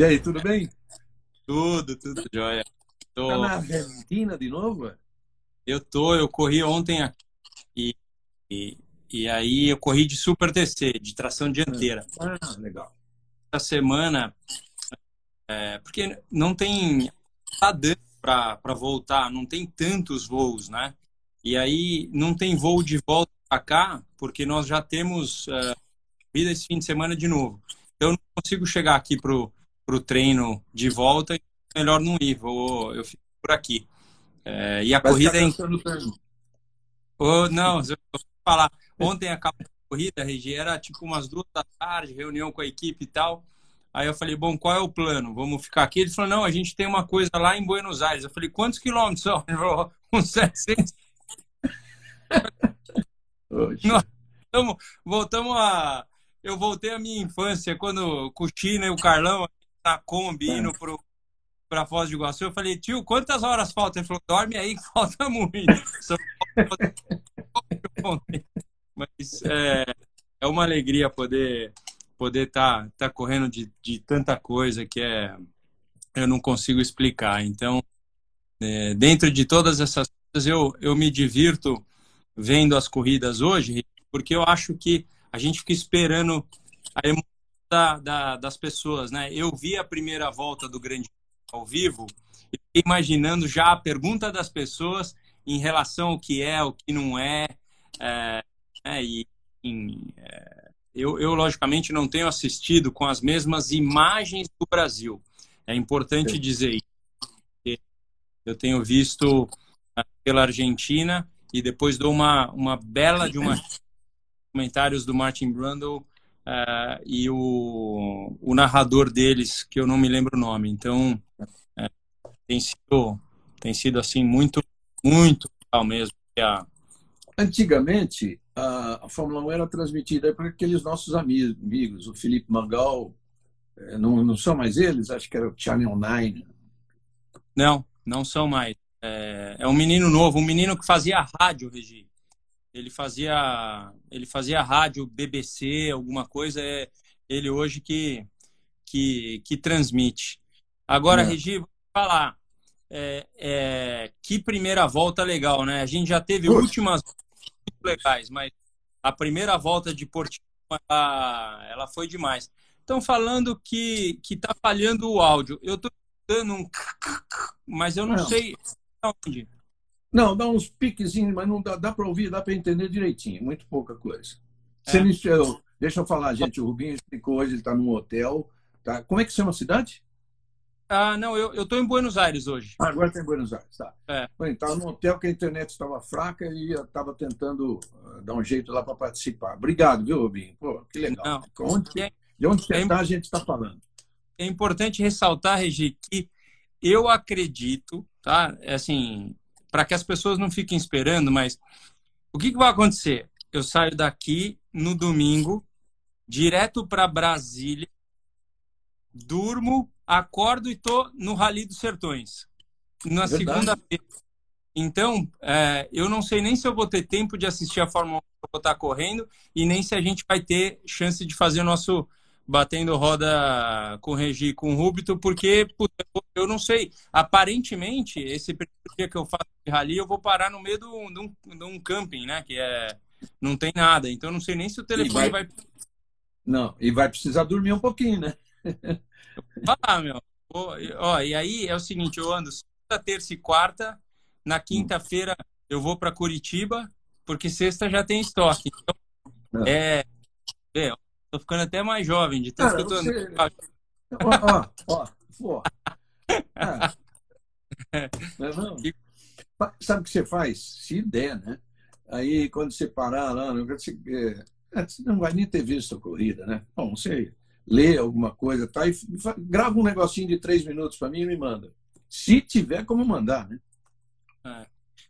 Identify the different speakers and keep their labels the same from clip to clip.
Speaker 1: E aí, tudo bem?
Speaker 2: Tudo, tudo jóia.
Speaker 1: Tô... Tá na Argentina de novo?
Speaker 2: Eu tô, eu corri ontem aqui e, e, e aí eu corri de Super TC, de tração dianteira.
Speaker 1: Ah, legal.
Speaker 2: Essa semana, é, porque não tem, tá dando para voltar, não tem tantos voos, né? E aí não tem voo de volta para cá, porque nós já temos uh, vida esse fim de semana de novo. Eu não consigo chegar aqui pro pro treino de volta, melhor não ir, vou eu fico por aqui. É, e a Vai corrida é em... oh, não, eu vou falar. Ontem acabou a corrida, Regi, era tipo umas duas da tarde, reunião com a equipe e tal. Aí eu falei, bom, qual é o plano? Vamos ficar aqui? Ele falou, não, a gente tem uma coisa lá em Buenos Aires. Eu falei, quantos quilômetros são? Ele falou, uns 700. Nós voltamos, voltamos a... Eu voltei à minha infância, quando o China e o Carlão na Kombi, é. indo pro, pra Foz do Iguaçu. Eu falei, tio, quantas horas faltam? Ele falou, dorme aí que falta muito. Mas é, é uma alegria poder poder estar tá, tá correndo de, de tanta coisa que é eu não consigo explicar. Então, é, dentro de todas essas coisas, eu, eu me divirto vendo as corridas hoje, porque eu acho que a gente fica esperando a emoção da, da, das pessoas, né? Eu vi a primeira volta do Grande ao vivo e imaginando já a pergunta das pessoas em relação ao que é, o que não é, é, é e em, é, eu, eu, logicamente, não tenho assistido com as mesmas imagens do Brasil. É importante dizer isso. Eu tenho visto ah, pela Argentina e depois dou uma, uma bela de uma comentários do Martin Brundle uh, e o, o narrador deles, que eu não me lembro o nome. Então, uh, tem sido tem sido assim muito muito legal mesmo. A...
Speaker 1: Antigamente, a, a Fórmula 1 era transmitida para aqueles nossos amigos, o Felipe Mangal, é, não, não são mais eles? Acho que era o Channel 9.
Speaker 2: Não, não são mais. É, é um menino novo, um menino que fazia rádio, Regi. Ele fazia, ele fazia rádio, BBC, alguma coisa. É ele hoje que, que, que transmite. Agora, é. Regi, vou falar. É, é, que primeira volta legal, né? A gente já teve Poxa. últimas legais, mas a primeira volta de Portimão ela, ela foi demais. Estão falando que que tá falhando o áudio. Eu estou dando um mas eu não, não. sei onde.
Speaker 1: Não, dá uns piquezinhos, mas não dá, dá para ouvir, dá para entender direitinho, muito pouca coisa. É. Me, deixa eu falar, gente, o Rubinho explicou hoje, ele está num hotel. Tá? Como é que chama a cidade?
Speaker 2: Ah, não, eu, tô em Buenos Aires hoje.
Speaker 1: Ah, agora está em Buenos Aires, tá. É. Estava no hotel que a internet estava fraca e eu estava tentando uh, dar um jeito lá para participar. Obrigado, viu, Rubinho? Pô, que legal. Não, onde, é, de onde você está, é, a gente está falando.
Speaker 2: É importante ressaltar, Regi, que eu acredito, tá? É assim, para que as pessoas não fiquem esperando, mas o que, que vai acontecer? Eu saio daqui no domingo, direto para Brasília, durmo acordo e tô no Rally dos Sertões. Na segunda-feira. Então, é, eu não sei nem se eu vou ter tempo de assistir a Fórmula 1 que eu vou estar correndo e nem se a gente vai ter chance de fazer o nosso batendo roda com o Regi com o Rúbito, porque eu não sei. Aparentemente, esse dia que eu faço de rally, eu vou parar no meio de um, de um camping, né? Que é, não tem nada. Então, não sei nem se o telefone vai... vai...
Speaker 1: Não, e vai precisar dormir um pouquinho, né?
Speaker 2: Ah, meu. Ó, e aí é o seguinte, eu ando segunda, terça e quarta. Na quinta-feira eu vou para Curitiba, porque sexta já tem estoque. Então, é, é, tô ficando até mais jovem de eu tô você...
Speaker 1: Ó, ó, ó. É. Não, sabe o que você faz? Se der, né? Aí, quando você parar lá, você, é, você não vai nem ter visto a corrida, né? Bom, você lê alguma coisa, tá? E grava um negocinho de três minutos para mim e me manda. Se tiver como mandar, né?
Speaker 2: É.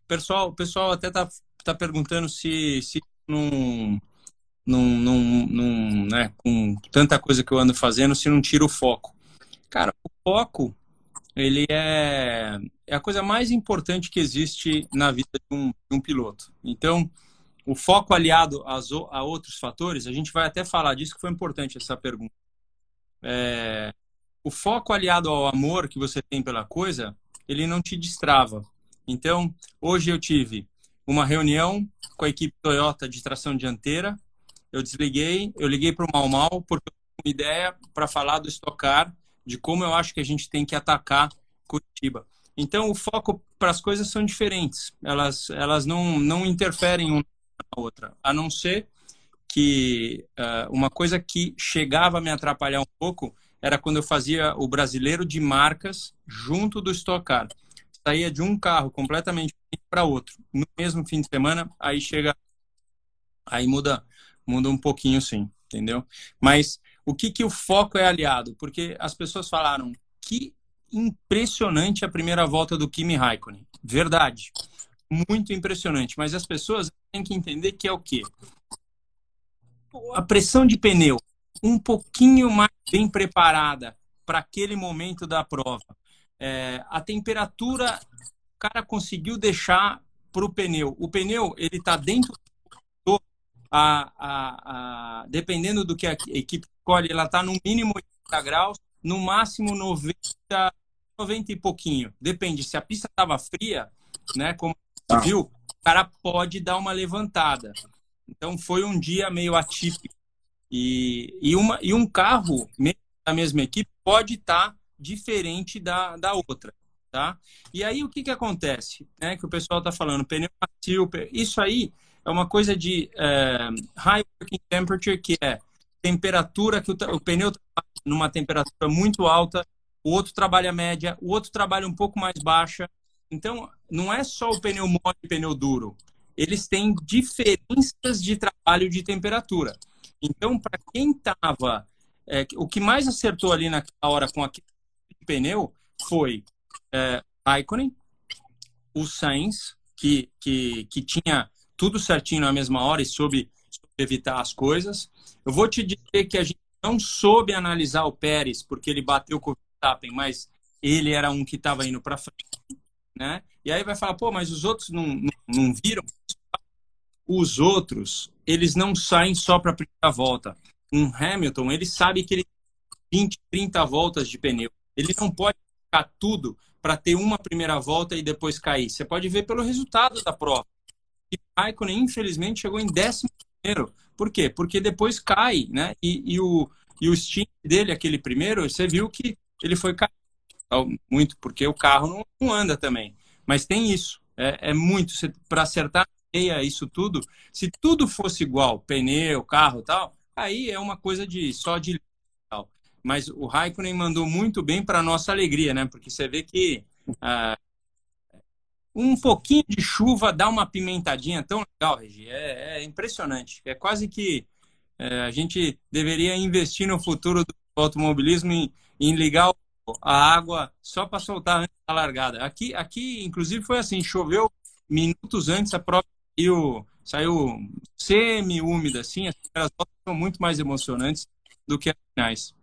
Speaker 2: Pessoal, o pessoal até tá, tá perguntando se, se não, não, não, não, né, com tanta coisa que eu ando fazendo, se não tira o foco. Cara, o foco, ele é, é a coisa mais importante que existe na vida de um, de um piloto. Então, o foco aliado às, a outros fatores, a gente vai até falar disso, que foi importante essa pergunta. É, o foco aliado ao amor que você tem pela coisa, ele não te destrava. Então, hoje eu tive uma reunião com a equipe Toyota de tração dianteira. Eu desliguei, eu liguei para o Mal Mal porque eu uma ideia para falar do estocar, de como eu acho que a gente tem que atacar Curitiba. Então, o foco para as coisas são diferentes. Elas, elas não, não interferem uma na outra, a não ser que uh, uma coisa que chegava a me atrapalhar um pouco era quando eu fazia o brasileiro de marcas junto do Stock Car. Saía de um carro completamente para outro no mesmo fim de semana, aí chega aí muda muda um pouquinho sim, entendeu? Mas o que que o foco é aliado? Porque as pessoas falaram que impressionante a primeira volta do Kimi Raikkonen. Verdade. Muito impressionante, mas as pessoas têm que entender que é o quê? A pressão de pneu um pouquinho mais bem preparada para aquele momento da prova. É, a temperatura, o cara conseguiu deixar para o pneu. O pneu ele está dentro a, a, a, dependendo do que a equipe escolhe, ela está no mínimo 80 graus, no máximo 90, 90 e pouquinho. Depende. Se a pista estava fria, né, como você ah. viu, o cara pode dar uma levantada. Então foi um dia meio atípico e, e, uma, e um carro da mesma equipe pode estar tá diferente da, da outra. Tá? E aí o que, que acontece? Né, que o pessoal está falando, pneu macio, isso aí é uma coisa de é, high working temperature, que é temperatura que o, o pneu está numa temperatura muito alta, o outro trabalha média, o outro trabalha um pouco mais baixa. Então, não é só o pneu mole e o pneu duro. Eles têm diferenças de trabalho de temperatura. Então, para quem estava. É, o que mais acertou ali naquela hora com aquele pneu foi é, Raikkonen, o Sainz, que, que, que tinha tudo certinho na mesma hora e soube, soube evitar as coisas. Eu vou te dizer que a gente não soube analisar o Pérez, porque ele bateu com o Verstappen, mas ele era um que estava indo para frente. Né? E aí vai falar, pô, mas os outros não, não, não viram? Os outros eles não saem só para a primeira volta. Um Hamilton, ele sabe que ele tem 20, 30 voltas de pneu. Ele não pode ficar tudo para ter uma primeira volta e depois cair. Você pode ver pelo resultado da prova. Raikkonen, infelizmente, chegou em décimo primeiro. Por quê? Porque depois cai, né? E, e o, e o stint dele, aquele primeiro, você viu que ele foi cair muito, porque o carro não, não anda também. Mas tem isso. É, é muito. Para acertar isso tudo, se tudo fosse igual, pneu, carro tal, aí é uma coisa de só de tal. Mas o Raikkonen mandou muito bem para nossa alegria, né? Porque você vê que ah, um pouquinho de chuva dá uma pimentadinha tão legal, Regi. É, é impressionante. É quase que é, a gente deveria investir no futuro do automobilismo em, em ligar a água só para soltar antes da largada. Aqui, aqui, inclusive, foi assim: choveu minutos antes, a prova saiu, saiu semi-úmida, assim, as primeiras voltas são muito mais emocionantes do que as finais.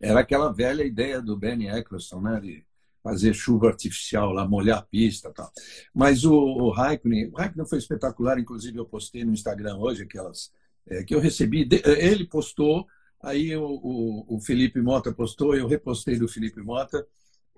Speaker 1: Era aquela velha ideia do Benny Eccleston, né? De fazer chuva artificial lá, molhar a pista tal. Mas o, o Raikkonen, o Raikkonen foi espetacular, inclusive eu postei no Instagram hoje aquelas é, que eu recebi. Ele postou, aí o, o, o, Felipe Mota postou, eu repostei do Felipe Mota.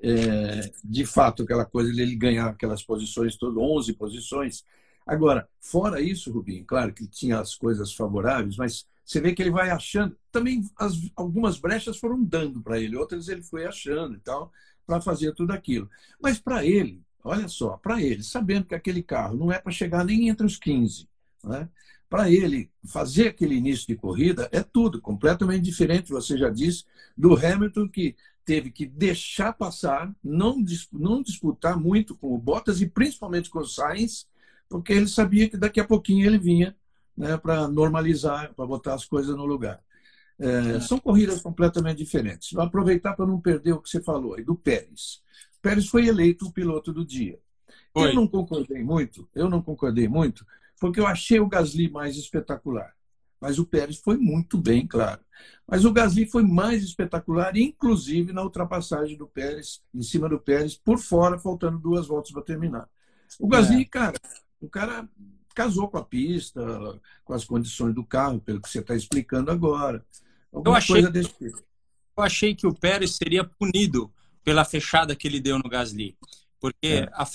Speaker 1: É, de fato, aquela coisa de ele ganhar aquelas posições, todas 11 posições, Agora, fora isso, Rubinho, claro que tinha as coisas favoráveis, mas você vê que ele vai achando. Também as, algumas brechas foram dando para ele, outras ele foi achando e tal, para fazer tudo aquilo. Mas para ele, olha só, para ele, sabendo que aquele carro não é para chegar nem entre os 15, né? para ele fazer aquele início de corrida é tudo completamente diferente, você já disse, do Hamilton que teve que deixar passar, não, não disputar muito com o Bottas e principalmente com o Sainz, porque ele sabia que daqui a pouquinho ele vinha né, para normalizar, para botar as coisas no lugar. É. São corridas completamente diferentes. Vou aproveitar para não perder o que você falou aí, do Pérez. Pérez foi eleito o piloto do dia. Oi. Eu não concordei muito, eu não concordei muito, porque eu achei o Gasly mais espetacular. Mas o Pérez foi muito bem, claro. Mas o Gasly foi mais espetacular, inclusive na ultrapassagem do Pérez, em cima do Pérez, por fora, faltando duas voltas para terminar. O Gasly, é. cara, o cara casou com a pista, com as condições do carro, pelo que você está explicando agora. Alguma
Speaker 2: eu achei,
Speaker 1: coisa desse tipo.
Speaker 2: eu achei que o Pérez seria punido pela fechada que ele deu no Gasly. Porque é. a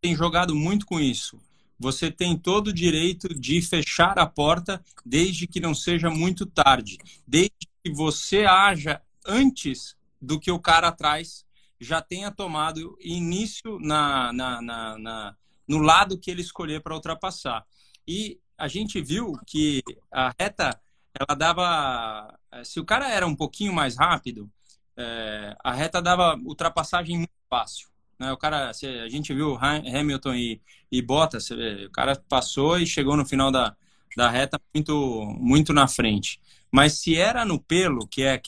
Speaker 2: tem jogado muito com isso. Você tem todo o direito de fechar a porta desde que não seja muito tarde, desde que você haja antes do que o cara atrás já tenha tomado início na, na, na, na no lado que ele escolher para ultrapassar. E a gente viu que a reta ela dava se o cara era um pouquinho mais rápido é, a reta dava ultrapassagem muito fácil né? o cara a gente viu Hamilton e, e Bottas o cara passou e chegou no final da, da reta muito muito na frente mas se era no pelo que é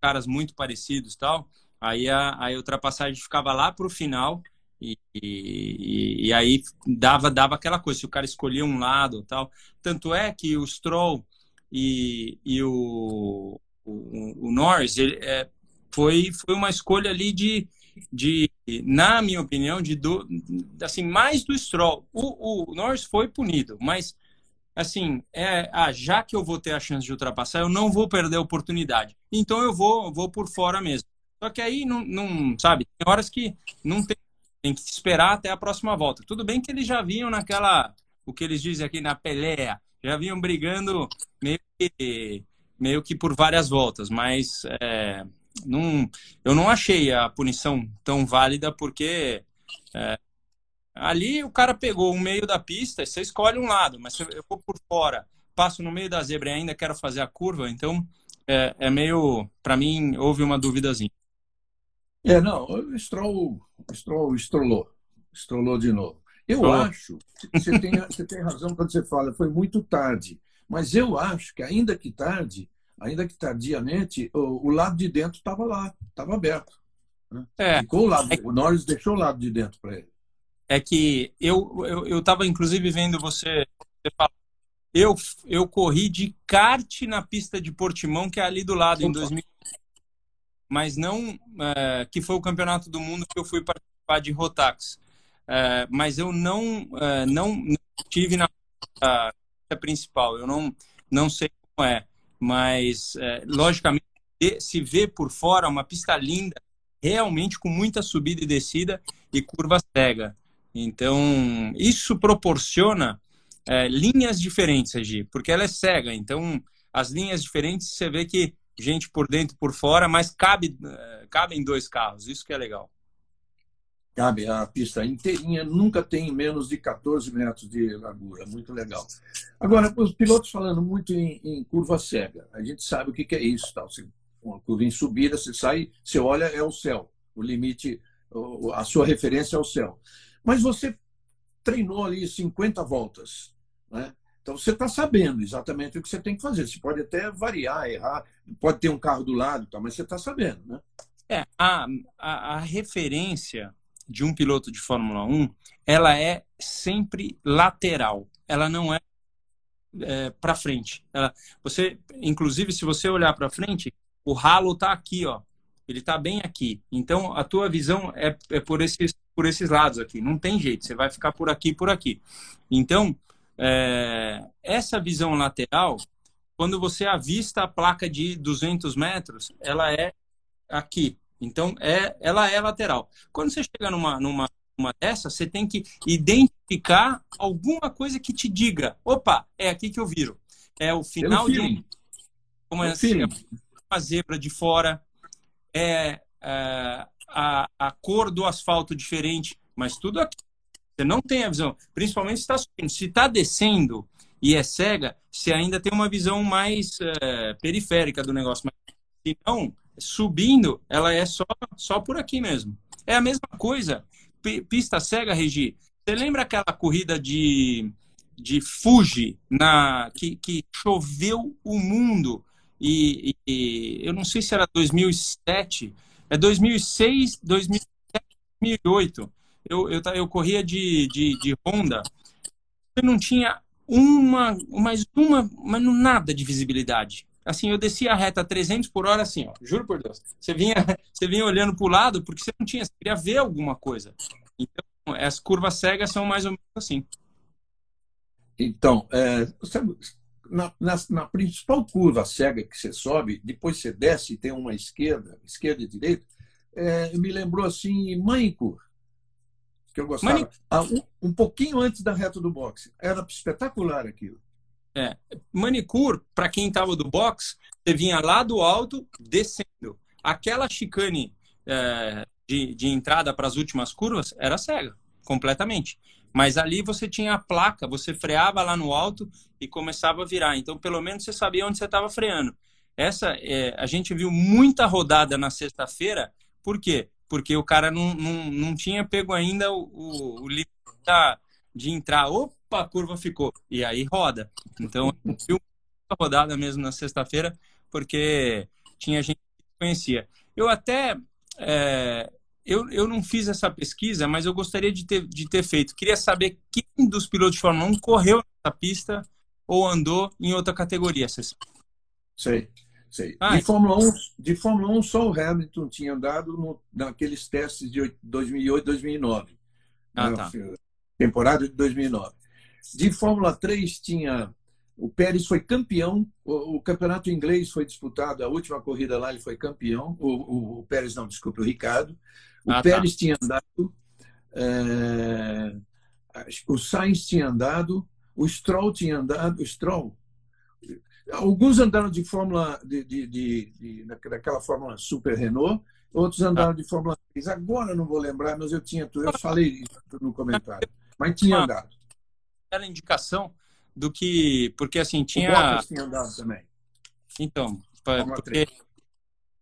Speaker 2: caras muito parecidos tal aí a, a ultrapassagem ficava lá para o final e, e, e, aí dava dava aquela coisa se o cara escolhia um lado tal. Tanto é que o Stroll e, e o, o, o Norris ele, é, foi foi uma escolha ali de de na minha opinião de do, assim mais do Stroll. O, o Norris foi punido mas assim é ah, já que eu vou ter a chance de ultrapassar eu não vou perder a oportunidade. Então eu vou vou por fora mesmo. Só que aí não, não sabe tem horas que não tem tem que esperar até a próxima volta. Tudo bem que eles já vinham naquela, o que eles dizem aqui na peleia, já vinham brigando meio que, meio que por várias voltas, mas é, não, eu não achei a punição tão válida porque é, ali o cara pegou o meio da pista, você escolhe um lado, mas eu vou por fora, passo no meio da zebra e ainda quero fazer a curva, então é, é meio, para mim, houve uma duvidazinha.
Speaker 1: É, não, o Stroll, Stroll estrolou, estrolou de novo. Eu acho, você tem, você tem razão quando você fala, foi muito tarde, mas eu acho que ainda que tarde, ainda que tardiamente, o, o lado de dentro estava lá, estava aberto. Né? É. Ficou o lado, é, o Norris deixou o lado de dentro para ele.
Speaker 2: É que eu eu estava inclusive vendo você, você falar, eu eu corri de kart na pista de Portimão que é ali do lado Opa. em 2000 mas não é, que foi o campeonato do mundo que eu fui participar de Rotax. É, mas eu não, é, não, não tive na principal. Eu não não sei como é, mas logicamente se vê por fora uma pista linda, realmente com muita subida e descida e curva cega. Então isso proporciona linhas diferentes, Regi, porque ela é cega. Então as linhas diferentes você vê que gente por dentro por fora, mas cabe, eh, cabem dois carros, isso que é legal.
Speaker 1: Cabe, a pista inteirinha nunca tem menos de 14 metros de largura, muito legal. Agora, os pilotos falando muito em, em curva cega, a gente sabe o que, que é isso. Tal. uma curva em subida, você sai, você olha, é o céu, o limite, a sua referência é o céu. Mas você treinou ali 50 voltas, né? Então você está sabendo exatamente o que você tem que fazer. Você pode até variar, errar, pode ter um carro do lado, tá, mas você está sabendo, né?
Speaker 2: É, a, a, a, referência de um piloto de Fórmula 1, ela é sempre lateral. Ela não é, é para frente. Ela, você, inclusive, se você olhar para frente, o ralo está aqui, ó. Ele está bem aqui. Então a tua visão é, é por esses por esses lados aqui. Não tem jeito. Você vai ficar por aqui, por aqui. Então é, essa visão lateral, quando você avista a placa de 200 metros, ela é aqui. Então, é, ela é lateral. Quando você chega numa, numa uma dessa, você tem que identificar alguma coisa que te diga: opa, é aqui que eu viro. É o final de um. Como é assim, uma zebra de fora, é, é a, a cor do asfalto diferente, mas tudo aqui você não tem a visão, principalmente se está subindo. Se está descendo e é cega, você ainda tem uma visão mais é, periférica do negócio. Mas se não, subindo, ela é só, só por aqui mesmo. É a mesma coisa. Pista cega, Regi. Você lembra aquela corrida de, de Fuji na, que, que choveu o mundo? E, e, eu não sei se era 2007, é 2006, 2007, 2008 eu, eu, eu corria de, de, de Honda, eu não tinha uma, mais uma, mas nada de visibilidade. Assim, eu descia a reta 300 por hora, assim, ó, juro por Deus. Você vinha, você vinha olhando para o lado porque você não tinha, você queria ver alguma coisa. Então, as curvas cegas são mais ou menos assim.
Speaker 1: Então, é, na, na, na, principal curva cega que você sobe, depois você desce e tem uma esquerda, esquerda e direita, é, me lembrou assim Manicur, que eu gostava. Ah, um, um, pouquinho antes da reta do boxe. Era espetacular aquilo.
Speaker 2: É. Manicure, para quem estava do boxe, você vinha lá do alto, descendo. Aquela chicane é, de, de entrada para as últimas curvas era cega, completamente. Mas ali você tinha a placa, você freava lá no alto e começava a virar. Então, pelo menos você sabia onde você estava freando. Essa, é, a gente viu muita rodada na sexta-feira. Por quê? Porque o cara não, não, não tinha pego ainda o, o, o limite de entrar. Opa, a curva ficou. E aí roda. Então, muita rodada mesmo na sexta-feira, porque tinha gente que conhecia. Eu até é, eu, eu não fiz essa pesquisa, mas eu gostaria de ter, de ter feito. Queria saber quem dos pilotos de Fórmula 1 correu nessa pista ou andou em outra categoria.
Speaker 1: Sei, sei. Ah, de, Fórmula 1, de Fórmula 1, só o Hamilton tinha andado no, naqueles testes de 2008 2009. Ah, tá. Temporada de 2009. De Fórmula 3 tinha o Pérez foi campeão, o, o, campeonato inglês foi disputado, a última corrida lá ele foi campeão, o, o, o Pérez não, desculpe, o Ricardo. O ah, tá. Pérez tá. tinha andado, é, o Sainz tinha andado, o Stroll tinha andado, o Stroll. Alguns andaram de Fórmula, de, de, de, de daquela Fórmula Super Renault, outros andaram ah. de Fórmula 3. Agora não vou lembrar, mas eu tinha, eu falei isso no comentário, mas tinha andado.
Speaker 2: Era indicação do que. Porque assim, tinha.
Speaker 1: O tinha andado também.
Speaker 2: Então, porque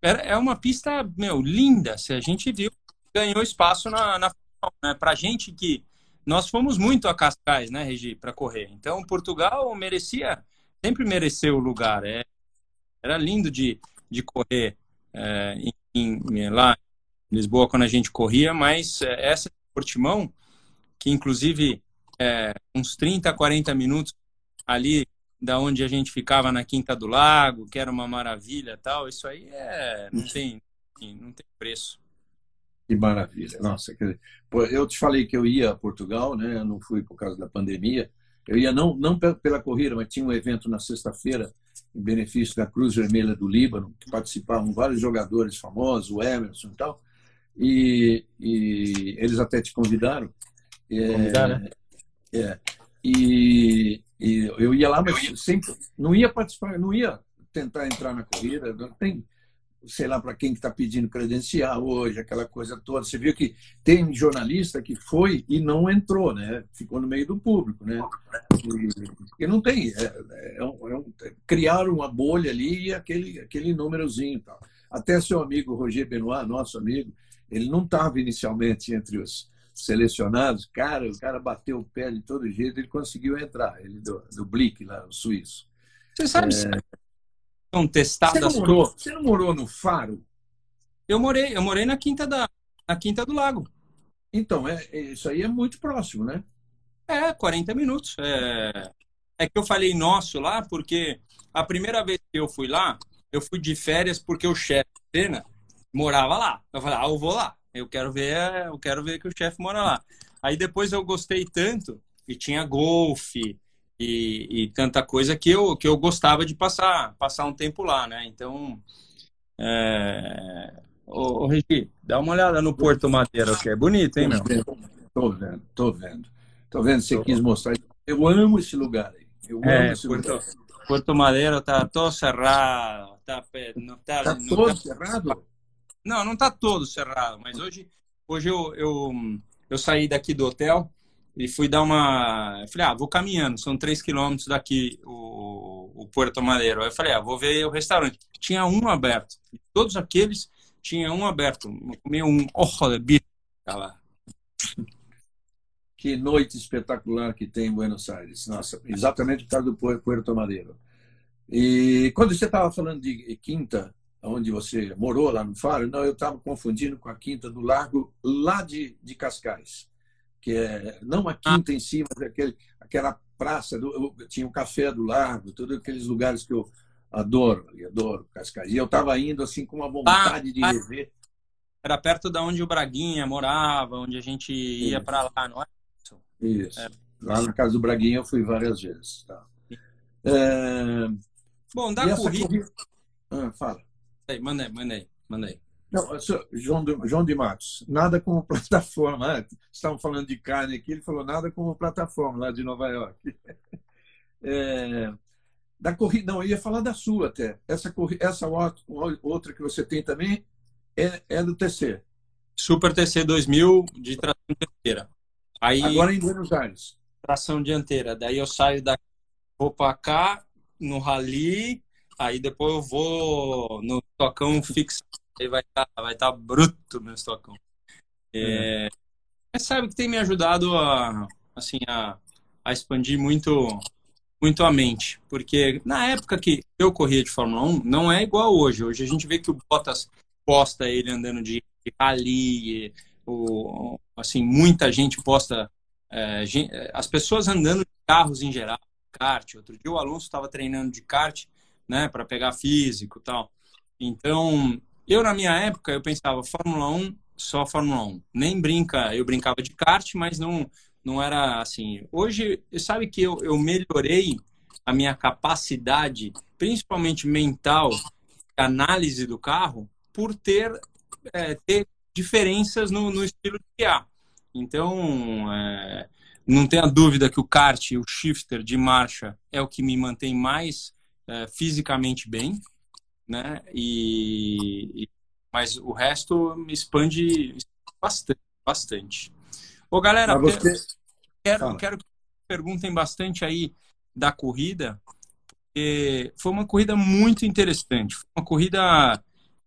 Speaker 2: é uma pista, meu, linda. Se a gente viu, ganhou espaço na, na né? Pra gente que nós fomos muito a Cascais, né, Regi, para correr. Então, Portugal merecia, sempre mereceu o lugar. É, era lindo de, de correr é, em, em, lá em Lisboa quando a gente corria, mas é, essa Portimão, que inclusive é, uns 30, 40 minutos ali da onde a gente ficava na Quinta do Lago, que era uma maravilha tal, isso aí é, não tem, não tem preço.
Speaker 1: Que maravilha. Nossa, eu te falei que eu ia a Portugal, né? Eu não fui por causa da pandemia. Eu ia não, não pela corrida, mas tinha um evento na sexta-feira em benefício da Cruz Vermelha do Líbano, que participavam vários jogadores famosos, o Emerson e tal. E, e eles até te convidaram.
Speaker 2: Convidaram, é, né?
Speaker 1: É, e, e, eu ia lá, mas sempre não ia participar, não ia tentar entrar na corrida. Não tem, sei lá para quem que está pedindo credencial hoje, aquela coisa toda. Você viu que tem jornalista que foi e não entrou, né? Ficou no meio do público, né? E, não tem. É, é, um, é um, criaram uma bolha ali e aquele, aquele númerozinho tal. Até seu amigo Roger Benoit, nosso amigo, ele não estava inicialmente entre os selecionados. Cara, o cara bateu o pé de todo jeito, ele conseguiu entrar. Ele do, do Blick lá, o suíço.
Speaker 2: Você sabe é...
Speaker 1: testadas você não, morou, você não morou no Faro?
Speaker 2: Eu morei, eu morei na Quinta da na Quinta do Lago.
Speaker 1: Então, é, é isso aí é muito próximo, né?
Speaker 2: É, 40 minutos. É, é que eu falei nosso lá, porque a primeira vez que eu fui lá, eu fui de férias porque o chefe cena morava lá. Eu falei, ah, eu vou lá. Eu quero ver, eu quero ver que o chefe mora lá. Aí depois eu gostei tanto e tinha golfe, e, e, tanta coisa que eu, que eu gostava de passar, passar um tempo lá, né? Então, é... ô, ô Regi, dá uma olhada no Porto Madeira, que é bonito, hein, meu?
Speaker 1: Tô vendo, tô vendo. Tô vendo, você quis mostrar. Eu amo esse lugar aí. Eu amo é, esse
Speaker 2: Porto, lugar. Porto Madeira tá todo cerrado. Tá,
Speaker 1: não tá, tá não todo tá... cerrado?
Speaker 2: Não, não tá todo cerrado, mas hoje, hoje eu, eu, eu saí daqui do hotel e fui dar uma. Eu falei, ah, vou caminhando, são três quilômetros daqui o, o Porto Madeiro. Aí eu falei, ah, vou ver o restaurante. Tinha um aberto. Todos aqueles tinha um aberto. Comi um ojo de bicho. lá.
Speaker 1: Que noite espetacular que tem em Buenos Aires. Nossa, exatamente por causa do Puerto Madeiro. E quando você estava falando de quinta, onde você morou lá no Faro, não, eu estava confundindo com a quinta do Largo, lá de, de Cascais que é não a quinta em si, mas aquele, aquela praça, do, tinha o café do Largo, todos aqueles lugares que eu adoro, adoro Cascais. E eu estava indo assim com uma vontade ah, de rever.
Speaker 2: Era perto da onde o Braguinha morava, onde a gente ia para lá, não é?
Speaker 1: Isso. É. Lá na casa do Braguinha eu fui várias vezes. Tá? É...
Speaker 2: Bom, da corrida... corrida...
Speaker 1: Ah, fala.
Speaker 2: Aí, manda aí,
Speaker 1: Não, João de, João de Matos, nada como plataforma. Né? Estavam falando de carne aqui, ele falou nada como plataforma lá de Nova York. É, da corrida, não, eu ia falar da sua até. Essa, essa outra que você tem também é, é do TC.
Speaker 2: Super TC 2000 de tração dianteira.
Speaker 1: Aí, Agora em Buenos Aires.
Speaker 2: Tração dianteira. Daí eu saio daqui, vou para cá, no rally, aí depois eu vou no tocão fixo Aí vai estar tá, vai tá bruto meu estocão. É, mas sabe que tem me ajudado a, assim, a, a expandir muito, muito a mente. Porque na época que eu corria de Fórmula 1, não é igual hoje. Hoje a gente vê que o Bottas posta ele andando de rally, o, assim, muita gente posta é, as pessoas andando de carros em geral, kart. Outro dia o Alonso estava treinando de kart, né, para pegar físico, tal. Então, eu, na minha época, eu pensava Fórmula 1, só Fórmula 1. Nem brinca, eu brincava de kart, mas não, não era assim. Hoje, sabe que eu, eu melhorei a minha capacidade, principalmente mental, análise do carro, por ter, é, ter diferenças no, no estilo de guiar. Então, é, não tenha dúvida que o kart, o shifter de marcha, é o que me mantém mais é, fisicamente bem né? E, mas o resto me expande bastante, bastante. Ô, galera, você... quero, quero que perguntem bastante aí da corrida, porque foi uma corrida muito interessante. Foi uma corrida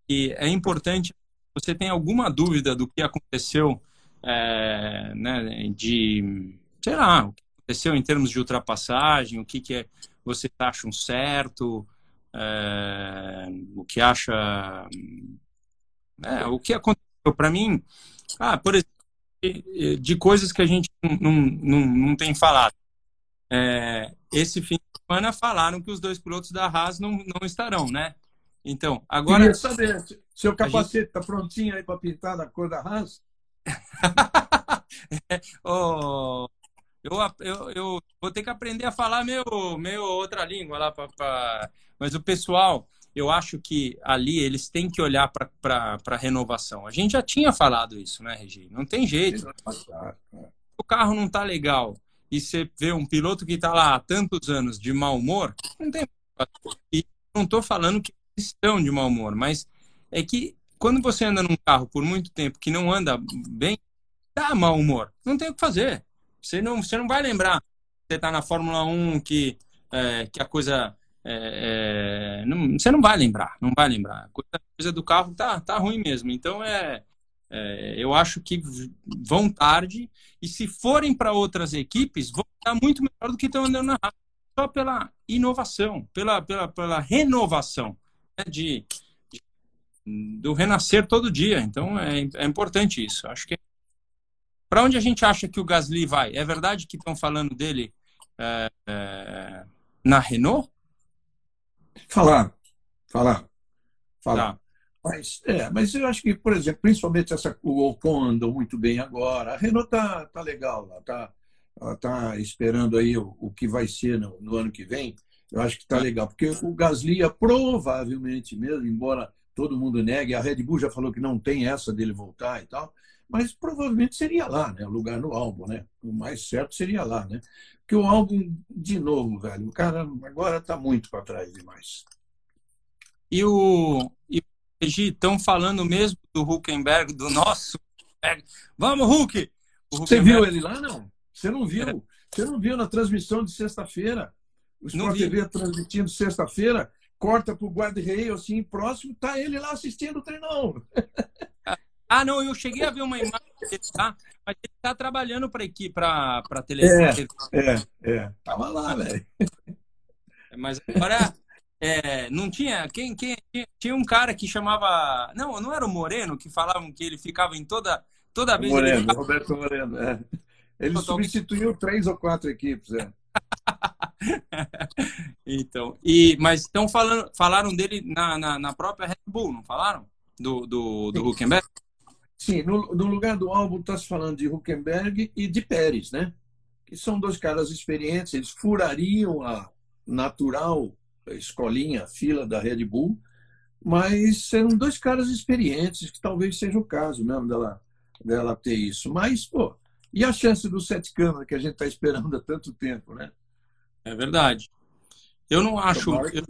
Speaker 2: que é importante. Você tem alguma dúvida do que aconteceu, é, né, de, sei lá, o que aconteceu em termos de ultrapassagem, o que, que é, você acha um certo, é, o que acha. É, o que aconteceu para mim, ah, por exemplo, de coisas que a gente não, não, não tem falado. É, esse fim de semana falaram que os dois pilotos da Haas não, não estarão, né? Então, agora.
Speaker 1: Queria saber, seu capacete está gente... prontinho aí para pintar da cor da Haas?
Speaker 2: oh, eu, eu, eu vou ter que aprender a falar meu, meu outra língua lá para mas o pessoal, eu acho que ali eles têm que olhar para a renovação. A gente já tinha falado isso, né, Regi? Não tem jeito. O carro não está legal e você vê um piloto que está lá há tantos anos de mau humor, não tem. E não estou falando que estão de mau humor, mas é que quando você anda num carro por muito tempo que não anda bem, dá mau humor. Não tem o que fazer. Você não, você não vai lembrar. Você está na Fórmula 1 que, é, que a coisa é, é, não, você não vai lembrar, não vai lembrar. A coisa, coisa do carro tá, tá ruim mesmo. Então é, é eu acho que vão tarde e se forem para outras equipes vão estar muito melhor do que estão andando na rádio. Só pela inovação, pela, pela, pela renovação né, de, de, do renascer todo dia. Então é, é importante isso. Acho que é para onde a gente acha que o Gasly vai? É verdade que estão falando dele é, é, na Renault?
Speaker 1: Falar, falar, falar. Tá. Mas, é, mas eu acho que, por exemplo, principalmente essa, o Ocon andou muito bem agora. A Renault tá, tá legal lá, tá, ela tá esperando aí o, o que vai ser no, no, ano que vem. Eu acho que tá legal, porque o Gasly é provavelmente mesmo, embora todo mundo negue, a Red Bull já falou que não tem essa dele voltar e tal, mas provavelmente seria lá, né? O lugar no álbum, né? O mais certo seria lá, né? Porque o álbum, de novo, velho, o cara agora está muito para trás demais.
Speaker 2: E o. E, estão falando mesmo do Huckenberg, do nosso. Vamos, Hulk!
Speaker 1: Você viu ele lá, não? Você não viu? É. Você não viu na transmissão de sexta-feira? O Sport TV transmitindo sexta-feira, corta para o guarda-reio, assim, próximo, tá ele lá assistindo o treinão.
Speaker 2: Ah, não, eu cheguei a ver uma imagem dele, tá? Mas ele tá trabalhando para equipe, para para televisão.
Speaker 1: É, é, é. Tava lá, velho.
Speaker 2: Mas agora é, não tinha quem, quem tinha um cara que chamava, não, não era o Moreno que falavam que ele ficava em toda toda vez.
Speaker 1: Moreno,
Speaker 2: ele...
Speaker 1: Roberto Moreno. É. Ele substituiu três ou quatro equipes, é.
Speaker 2: então, e mas estão falando, falaram dele na, na, na própria Red Bull, não falaram? Do, do, do Huckenberg?
Speaker 1: Sim, no, no lugar do álbum está se falando de Huckenberg e de Pérez, né? Que são dois caras experientes, eles furariam a, natural escolinha, fila da Red Bull, mas eram dois caras experientes, que talvez seja o caso mesmo dela, dela ter isso. Mas, pô, e a chance do sete câmara que a gente está esperando há tanto tempo, né?
Speaker 2: É verdade. Eu não acho. Eu,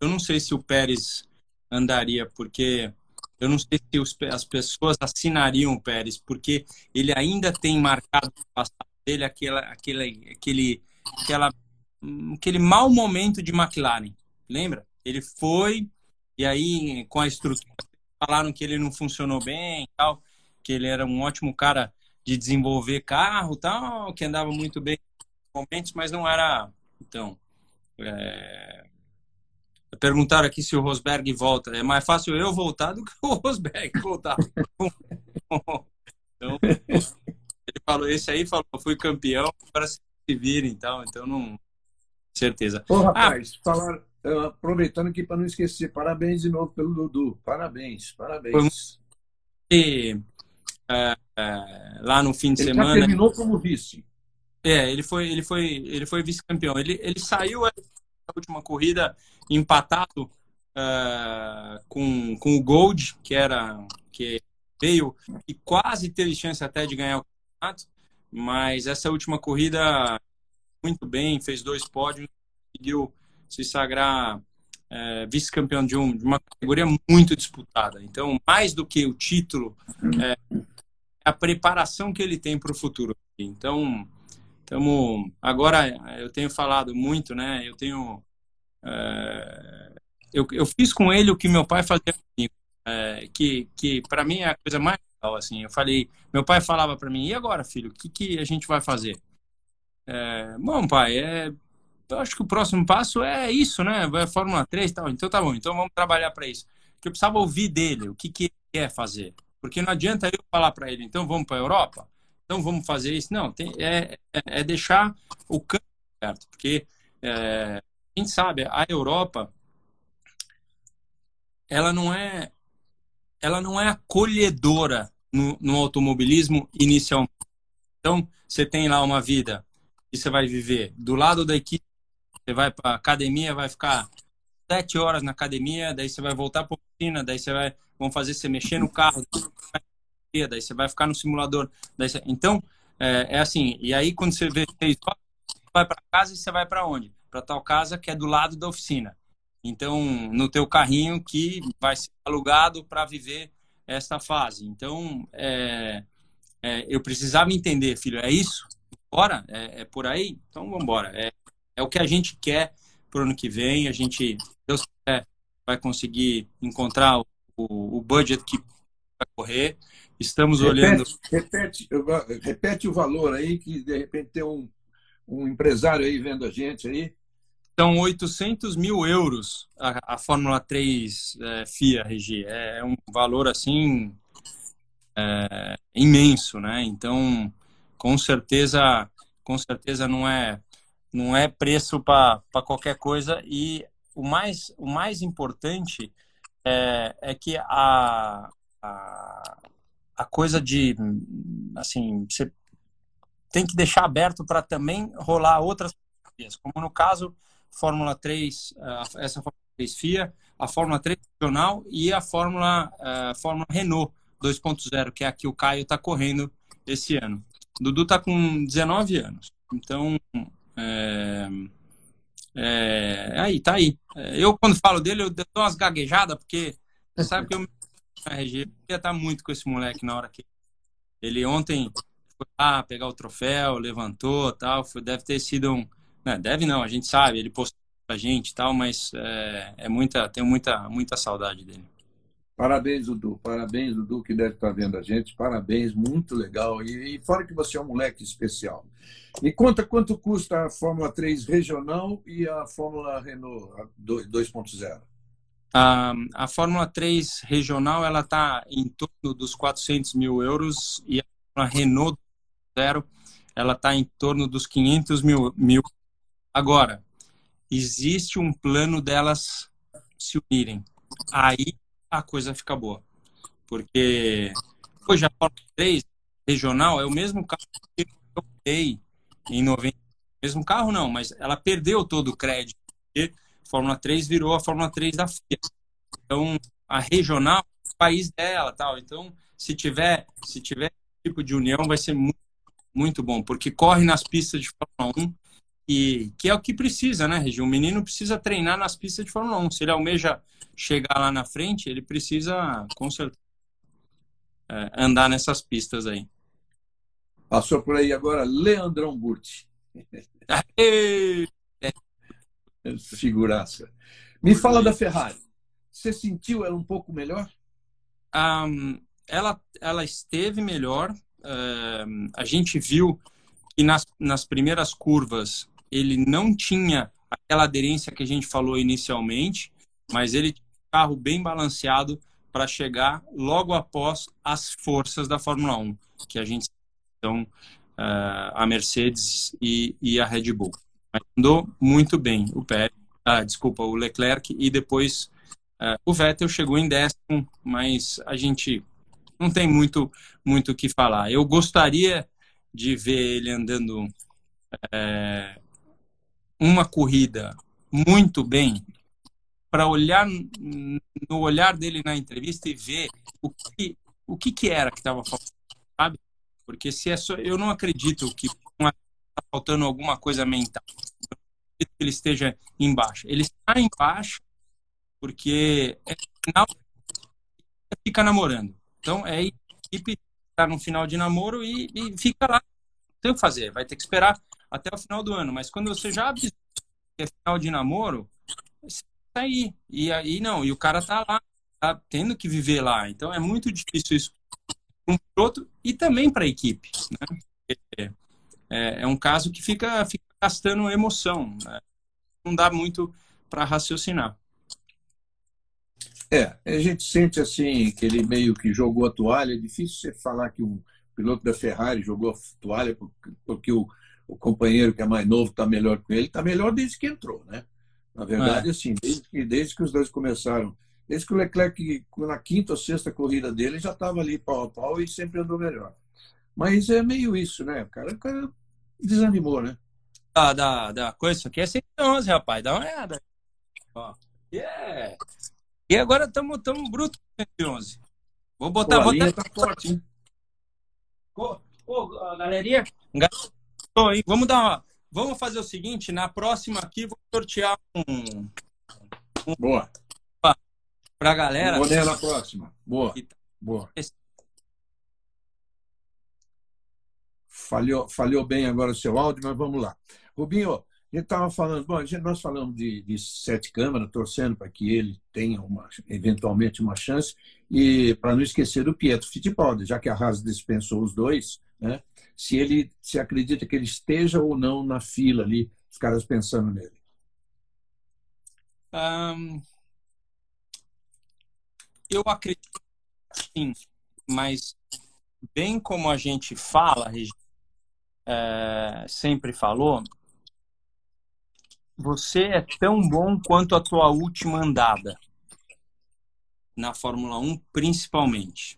Speaker 2: eu não sei se o Pérez andaria, porque eu não sei se os, as pessoas assinariam o Pérez, porque ele ainda tem marcado no passado dele aquela, aquele, aquele, aquela, aquele mau momento de McLaren. Lembra? Ele foi, e aí com a estrutura, falaram que ele não funcionou bem tal, que ele era um ótimo cara de desenvolver carro tal, que andava muito bem em momentos, mas não era. Então, é... perguntaram aqui se o Rosberg volta. É mais fácil eu voltar do que o Rosberg voltar. então, ele falou, esse aí falou, fui campeão, para se vir, então, então não. Certeza.
Speaker 1: Ô, rapaz, ah, falar, aproveitando aqui para não esquecer, parabéns de novo pelo Dudu. Parabéns, parabéns.
Speaker 2: E, é, é, lá no fim de
Speaker 1: ele
Speaker 2: semana.
Speaker 1: Ele terminou como vice.
Speaker 2: É, ele foi, ele foi, ele foi vice-campeão. Ele, ele saiu última corrida empatado uh, com, com o Gold, que era que veio e quase teve chance até de ganhar o campeonato, mas essa última corrida muito bem, fez dois pódios, conseguiu se sagrar é, vice-campeão de, um, de, uma categoria muito disputada. Então, mais do que o título, é, a preparação que ele tem para o futuro. Então, estamos agora eu tenho falado muito, né? Eu tenho é, eu, eu fiz com ele o que meu pai fazia comigo, é, que que para mim é a coisa mais legal, assim. Eu falei, meu pai falava para mim, e agora, filho, o que que a gente vai fazer? É, bom, pai, é eu acho que o próximo passo é isso, né? Vai a Fórmula 3 e tal. Então tá bom, então vamos trabalhar para isso. Porque eu precisava ouvir dele o que, que ele quer fazer. Porque não adianta eu falar para ele, então vamos para a Europa? Então vamos fazer isso. Não, tem, é, é, é deixar o campo certo. Porque é, gente sabe, a Europa, ela não é, ela não é acolhedora no, no automobilismo inicialmente. Então, você tem lá uma vida e você vai viver do lado da equipe, você vai para academia, vai ficar sete horas na academia, daí você vai voltar para a oficina, daí você vai vão fazer você mexer no carro, daí você vai ficar no simulador. Você... Então, é, é, assim, e aí quando você vê você vai para casa e você vai para onde? Para tal casa que é do lado da oficina. Então, no teu carrinho que vai ser alugado para viver esta fase. Então, é, é, eu precisava entender, filho, é isso? Bora? É, é por aí? Então, vamos embora. É, é o que a gente quer para o ano que vem. A gente, Deus quiser, vai conseguir encontrar o, o budget que vai correr. Estamos
Speaker 1: repete,
Speaker 2: olhando.
Speaker 1: Repete, repete o valor aí, que de repente tem um, um empresário aí vendo a gente aí.
Speaker 2: São 800 mil euros a, a Fórmula 3 é, FIA, Regi. É, é um valor assim é, imenso, né? Então, com certeza, com certeza não é não é preço para qualquer coisa e o mais o mais importante é, é que a, a, a coisa de, assim, você tem que deixar aberto para também rolar outras categorias, como no caso Fórmula 3, essa Fórmula 3 FIA, a Fórmula 3 regional e a Fórmula, a Fórmula Renault 2.0, que é a que o Caio está correndo esse ano. O Dudu está com 19 anos, então é, é, aí, tá aí. Eu, quando falo dele, eu dou umas gaguejadas, porque você sabe que eu na RG ia estar muito com esse moleque na hora que ele ontem foi lá pegar o troféu, levantou tal. Foi, deve ter sido um. Não, né, deve não, a gente sabe, ele postou pra gente tal, mas é, é muita, tenho muita, muita saudade dele.
Speaker 1: Parabéns, Dudu. Parabéns, Dudu, que deve estar vendo a gente. Parabéns, muito legal. E, e fora que você é um moleque especial. Me conta quanto custa a Fórmula 3 regional e a Fórmula Renault 2.0.
Speaker 2: A, a Fórmula 3 regional ela está em torno dos 400 mil euros e a Renault zero ela está em torno dos 500 mil, mil. Agora, existe um plano delas se unirem. Aí a coisa fica boa. Porque hoje a Fórmula 3 regional é o mesmo carro que eu dei em 90, mesmo carro não, mas ela perdeu todo o crédito. Porque Fórmula 3 virou a Fórmula 3 da FIA. Então, a regional, o país dela, tal. Então, se tiver, se tiver tipo de união, vai ser muito, muito bom, porque corre nas pistas de Fórmula 1 e que é o que precisa, né, Regi? O menino precisa treinar nas pistas de Fórmula 1. Se ele almeja chegar lá na frente, ele precisa, com certeza, é, andar nessas pistas aí.
Speaker 1: Passou por aí agora Leandrão Burti. Figuraça. Me fala da Ferrari. Você sentiu ela um pouco melhor?
Speaker 2: Um, ela, ela esteve melhor. Uh, a gente viu que nas, nas primeiras curvas ele não tinha aquela aderência que a gente falou inicialmente, mas ele tinha um carro bem balanceado para chegar logo após as forças da Fórmula 1, que a gente então uh, a Mercedes e, e, a Red Bull. Mas andou muito bem o Pérez, ah, desculpa, o Leclerc e depois uh, o Vettel chegou em décimo, mas a gente não tem muito muito o que falar. Eu gostaria de ver ele andando é, uma corrida muito bem para olhar no olhar dele na entrevista e ver o que o que, que era que estava faltando, sabe? Porque se é só, eu não acredito que está faltando alguma coisa mental, que ele esteja embaixo. Ele está embaixo porque é final fica namorando. Então é a equipe está no final de namoro e, e fica lá. Tem o que fazer, vai ter que esperar até o final do ano. Mas quando você já que é final de namoro, você tá aí. E aí não, e o cara tá lá, tá tendo que viver lá. Então é muito difícil isso um piloto e também para a equipe. Né? É, é, é, um caso que fica, fica gastando emoção. Né? Não dá muito para raciocinar.
Speaker 1: É, a gente sente assim que ele meio que jogou a toalha. É difícil você falar que um piloto da Ferrari jogou a toalha porque o, o companheiro que é mais novo está melhor que ele. Está melhor desde que entrou, né? Na verdade, é. assim, desde que, desde que os dois começaram Desde que o Leclerc, na quinta ou sexta corrida dele, já estava ali pau a pau e sempre andou melhor. Mas é meio isso, né? O cara, o cara desanimou, né?
Speaker 2: Ah, da, da coisa, isso aqui é 111, rapaz. Dá uma olhada. Ó. Yeah. E agora estamos tamo bruto 111. Vou botar. Pô, botar...
Speaker 1: tá forte, hein?
Speaker 2: Ô, ô galerinha. Vamos dar uma. Vamos fazer o seguinte: na próxima aqui, vou sortear um.
Speaker 1: um... Boa
Speaker 2: para a galera.
Speaker 1: Vou na próxima. Boa. Boa. Falhou, falhou bem agora o seu áudio, mas vamos lá. Rubinho, a gente estava falando, bom, nós falamos de, de sete câmaras, torcendo para que ele tenha uma, eventualmente uma chance, e para não esquecer do Pietro Fittipaldi, já que a Haas dispensou os dois, né? se ele se acredita que ele esteja ou não na fila ali, os caras pensando nele.
Speaker 2: Um, eu acredito sim, mas bem como a gente fala, é, sempre falou, você é tão bom quanto a tua última andada na Fórmula 1, principalmente.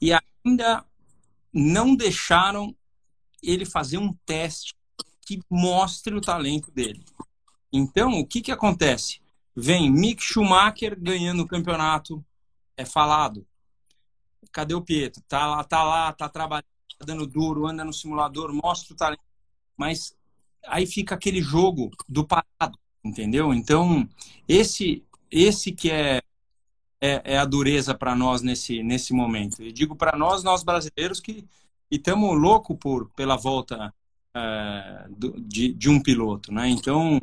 Speaker 2: E ainda não deixaram ele fazer um teste que mostre o talento dele. Então, o que, que acontece? Vem Mick Schumacher ganhando o campeonato, é falado. Cadê o Pietro? Tá lá, tá lá, tá trabalhando, tá dando duro, anda no simulador, mostra o talento. Mas aí fica aquele jogo do parado, entendeu? Então, esse esse que é é, é a dureza para nós nesse nesse momento. Eu digo para nós, nós brasileiros que estamos loucos por pela volta é, do, de, de um piloto, né? Então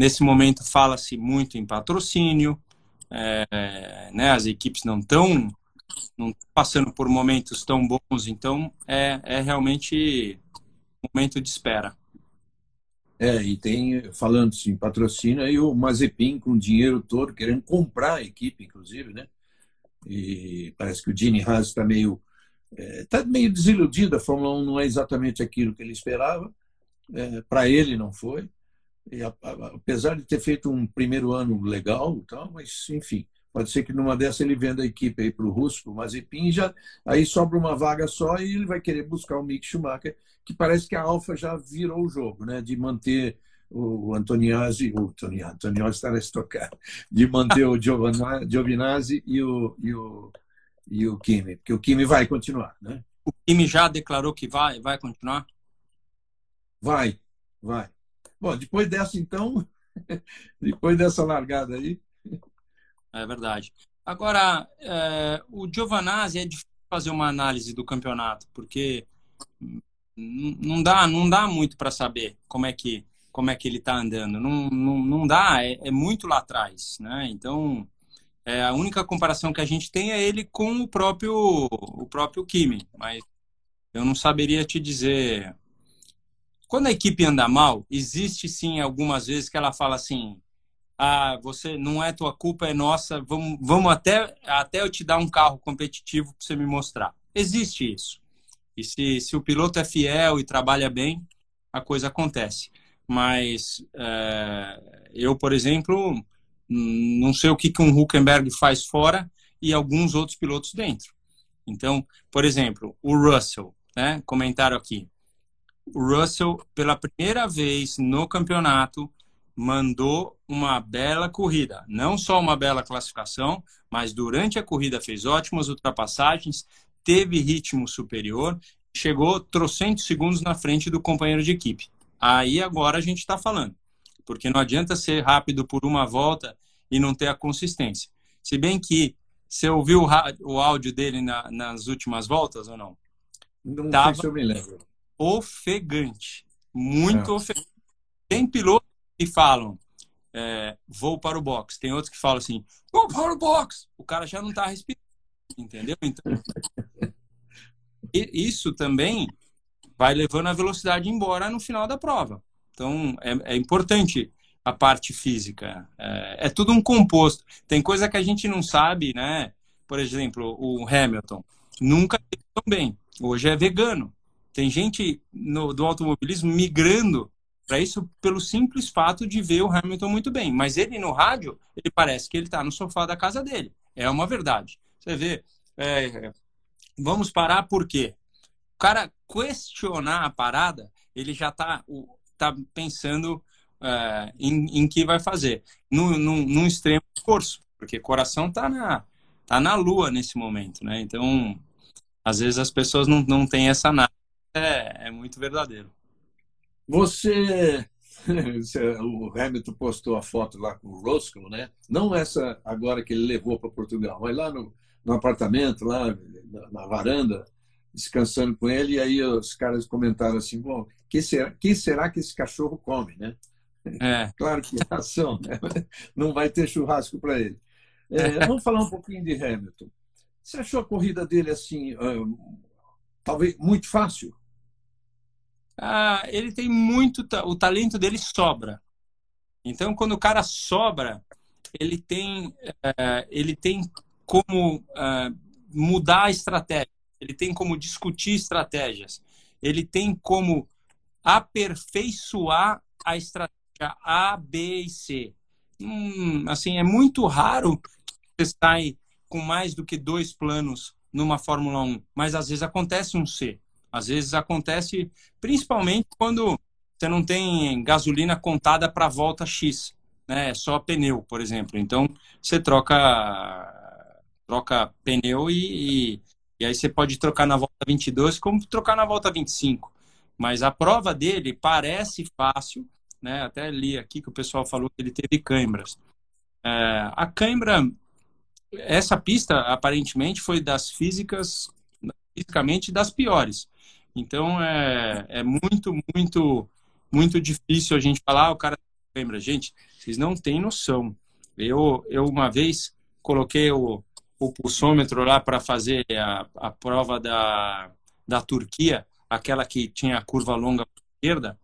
Speaker 2: Nesse momento fala-se muito em patrocínio, é, né, as equipes não estão não passando por momentos tão bons, então é, é realmente momento de espera.
Speaker 1: É, e tem, falando em patrocínio, aí o Mazepin com dinheiro todo, querendo comprar a equipe, inclusive, né? E parece que o Gene Haas está meio, é, tá meio desiludido, a Fórmula 1 não é exatamente aquilo que ele esperava, é, para ele não foi. E, apesar de ter feito um primeiro ano legal, tal, mas enfim, Pode ser que numa dessa ele venda a equipe aí para o Russo, para o Mazepin, já, aí sobra uma vaga só e ele vai querer buscar o Mick Schumacher, que parece que a Alfa já virou o jogo, né? De manter o Antoniazzi, o Antoniazzi está a estocar, de manter o Giovinazzi e o, e o, e o Kimi, porque o Kimi vai continuar, né?
Speaker 2: O Kimi já declarou que vai, vai continuar?
Speaker 1: Vai, vai. Bom, depois dessa, então, depois dessa largada aí.
Speaker 2: É verdade. Agora, é, o Giovanazzi é difícil fazer uma análise do campeonato, porque não dá, não dá muito para saber como é que como é que ele está andando. Não, não, não dá, é, é, muito lá atrás, né? Então, é, a única comparação que a gente tem é ele com o próprio o próprio Kimi, mas eu não saberia te dizer quando a equipe anda mal, existe sim algumas vezes que ela fala assim: ah, você não é tua culpa, é nossa, vamos, vamos até, até eu te dar um carro competitivo para você me mostrar. Existe isso. E se, se o piloto é fiel e trabalha bem, a coisa acontece. Mas é, eu, por exemplo, não sei o que, que um Huckenberg faz fora e alguns outros pilotos dentro. Então, por exemplo, o Russell, né? Comentaram aqui o Russell, pela primeira vez no campeonato, mandou uma bela corrida. Não só uma bela classificação, mas durante a corrida fez ótimas ultrapassagens, teve ritmo superior, chegou trocentos segundos na frente do companheiro de equipe. Aí agora a gente está falando, porque não adianta ser rápido por uma volta e não ter a consistência. Se bem que você ouviu o áudio dele na, nas últimas voltas ou não?
Speaker 1: Não Tava... sei se eu me lembro
Speaker 2: ofegante. Muito é. ofegante. Tem pilotos que falam, é, vou para o box. Tem outros que falam assim, vou para o box. O cara já não está respirando, entendeu? Então, isso também vai levando a velocidade embora no final da prova. Então, é, é importante a parte física. É, é, tudo um composto. Tem coisa que a gente não sabe, né? Por exemplo, o Hamilton nunca tão bem. Hoje é vegano. Tem gente no, do automobilismo migrando para isso pelo simples fato de ver o Hamilton muito bem. Mas ele no rádio, ele parece que ele está no sofá da casa dele. É uma verdade. Você vê. É, vamos parar por quê? O cara questionar a parada, ele já está tá pensando é, em, em que vai fazer. Num, num, num extremo esforço, porque coração está na, tá na lua nesse momento, né? Então, às vezes as pessoas não, não têm essa análise é, é muito verdadeiro.
Speaker 1: Você, o Hamilton postou a foto lá com o Roscoe, né? Não essa agora que ele levou para Portugal, mas lá no, no apartamento, lá na, na, varanda, descansando com ele. E aí os caras comentaram assim: bom, que será, que será que esse cachorro come, né? É. Claro que é ação, né? Não vai ter churrasco para ele. É, vamos falar um pouquinho de Hamilton. Você achou a corrida dele assim, talvez muito fácil?
Speaker 2: Ah, ele tem muito. O talento dele sobra. Então, quando o cara sobra, ele tem, é, ele tem como é, mudar a estratégia, ele tem como discutir estratégias, ele tem como aperfeiçoar a estratégia A, B e C. Hum, assim, é muito raro você sair com mais do que dois planos numa Fórmula 1, mas às vezes acontece um C. Às vezes acontece, principalmente quando você não tem gasolina contada para a volta X, né? É só pneu, por exemplo. Então você troca troca pneu e, e, e aí você pode trocar na volta 22 como trocar na volta 25. Mas a prova dele parece fácil, né? Até li aqui que o pessoal falou que ele teve câimbras. É, a câimbra, essa pista aparentemente foi das físicas, fisicamente das piores. Então é, é muito, muito, muito difícil a gente falar, o cara lembra, gente, vocês não têm noção. Eu, eu uma vez coloquei o, o pulsômetro lá para fazer a, a prova da, da Turquia, aquela que tinha a curva longa esquerda,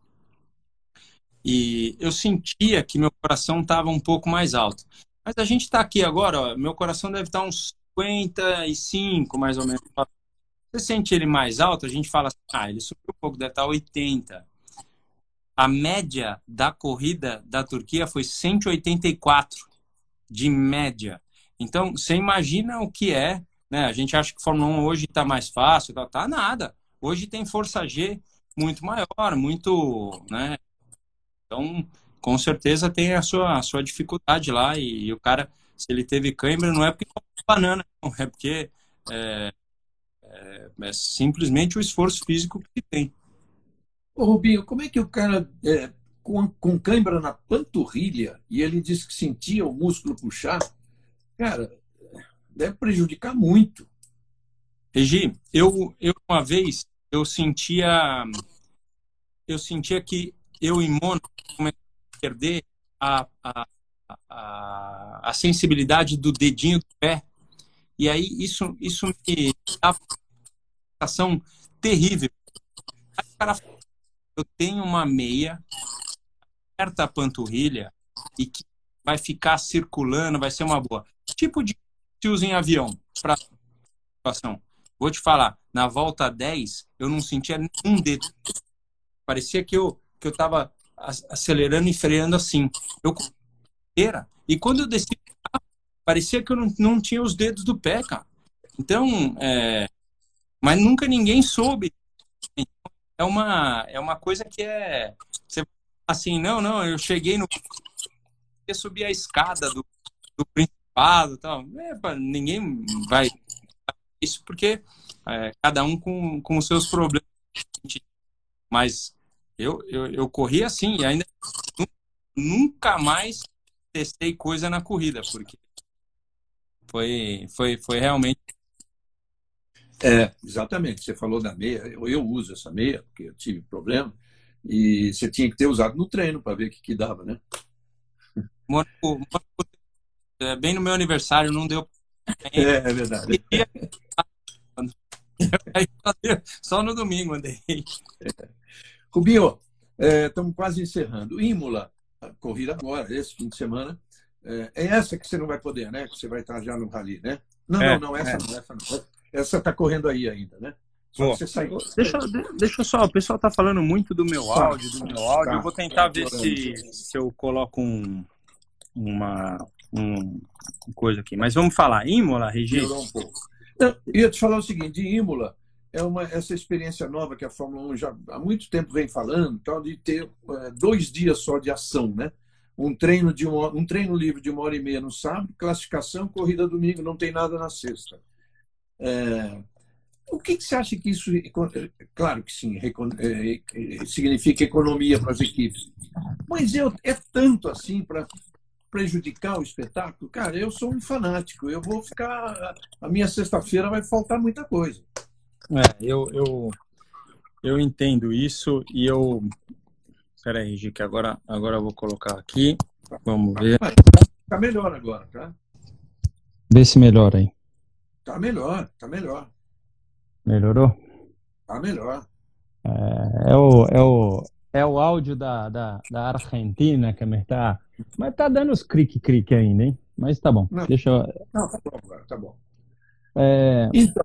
Speaker 2: e eu sentia que meu coração estava um pouco mais alto. Mas a gente está aqui agora, ó, meu coração deve estar tá uns 55, mais ou menos, você sente ele mais alto, a gente fala assim, ah, ele subiu um pouco, deve estar 80. A média da corrida da Turquia foi 184 de média. Então, você imagina o que é, né? A gente acha que Fórmula 1 hoje está mais fácil, tá, tá nada. Hoje tem força G muito maior, muito, né? Então, com certeza tem a sua, a sua dificuldade lá e, e o cara, se ele teve câimbra, não é porque banana, não, é porque é, é, é, simplesmente o esforço físico que tem.
Speaker 1: Ô, Rubinho, como é que o cara é, com, com cãibra na panturrilha e ele disse que sentia o músculo puxar, cara, deve prejudicar muito.
Speaker 2: Regi, eu, eu uma vez eu sentia eu sentia que eu em Mônaco comecei a perder a, a, a, a, sensibilidade do dedinho do pé. E aí isso, isso me uma sensação terrível. Eu tenho uma meia aperta a panturrilha e que vai ficar circulando, vai ser uma boa. Tipo de que usa em avião para situação. Vou te falar, na volta 10, eu não sentia nenhum dedo. Parecia que eu que eu estava acelerando e freando assim. Eu era e quando eu desci, parecia que eu não, não tinha os dedos do pé, cara. Então, é, mas nunca ninguém soube. É uma é uma coisa que é você assim, não, não, eu cheguei no. Eu subi a escada do, do Principado tal. É, ninguém vai. Isso porque é, cada um com, com os seus problemas. Mas eu, eu, eu corri assim e ainda nunca mais testei coisa na corrida, porque foi, foi, foi realmente.
Speaker 1: É, exatamente. Você falou da meia. Eu, eu uso essa meia, porque eu tive problema. E você tinha que ter usado no treino para ver o que, que dava, né?
Speaker 2: Mônaco, é, bem no meu aniversário, não deu.
Speaker 1: É, é verdade.
Speaker 2: Só no domingo andei.
Speaker 1: É. Rubinho, estamos é, quase encerrando. Imola, corrida agora, esse fim de semana. É, é, essa que você não vai poder, né? Que você vai estar já no rally, né? Não, é, não, não, essa não, essa não. Essa está correndo aí ainda, né?
Speaker 2: Deixa, deixa só, o pessoal tá falando muito do meu áudio, do meu áudio. eu vou tentar ver se, se eu coloco um, uma um, coisa aqui. Mas vamos falar. Imola, Regina? Um
Speaker 1: eu ia te falar o seguinte, de Imola, é uma, essa experiência nova que a Fórmula 1 já há muito tempo vem falando, tal, de ter é, dois dias só de ação, né? Um treino, de uma, um treino livre de uma hora e meia no sábado, classificação, corrida domingo, não tem nada na sexta. É, o que, que, você acha que isso. Claro que sim, é, é, significa economia para as equipes. Mas é, é tanto assim para prejudicar o espetáculo? Cara, eu sou um fanático. Eu vou ficar. A minha sexta-feira vai faltar muita coisa.
Speaker 2: É, eu, eu, eu entendo isso e eu. Peraí, aí, que agora, agora eu vou colocar aqui. Vamos ver.
Speaker 1: Tá melhor agora, tá?
Speaker 2: Vê se melhora aí.
Speaker 1: Tá melhor, tá melhor.
Speaker 2: Melhorou?
Speaker 1: Tá melhor.
Speaker 2: É, é, o, é, o, é o áudio da, da, da Argentina que me tá. Mas tá dando os crique-crique ainda, hein? Mas tá bom. Não, Deixa eu.
Speaker 1: Não, tá bom agora, tá bom.
Speaker 2: É... Então.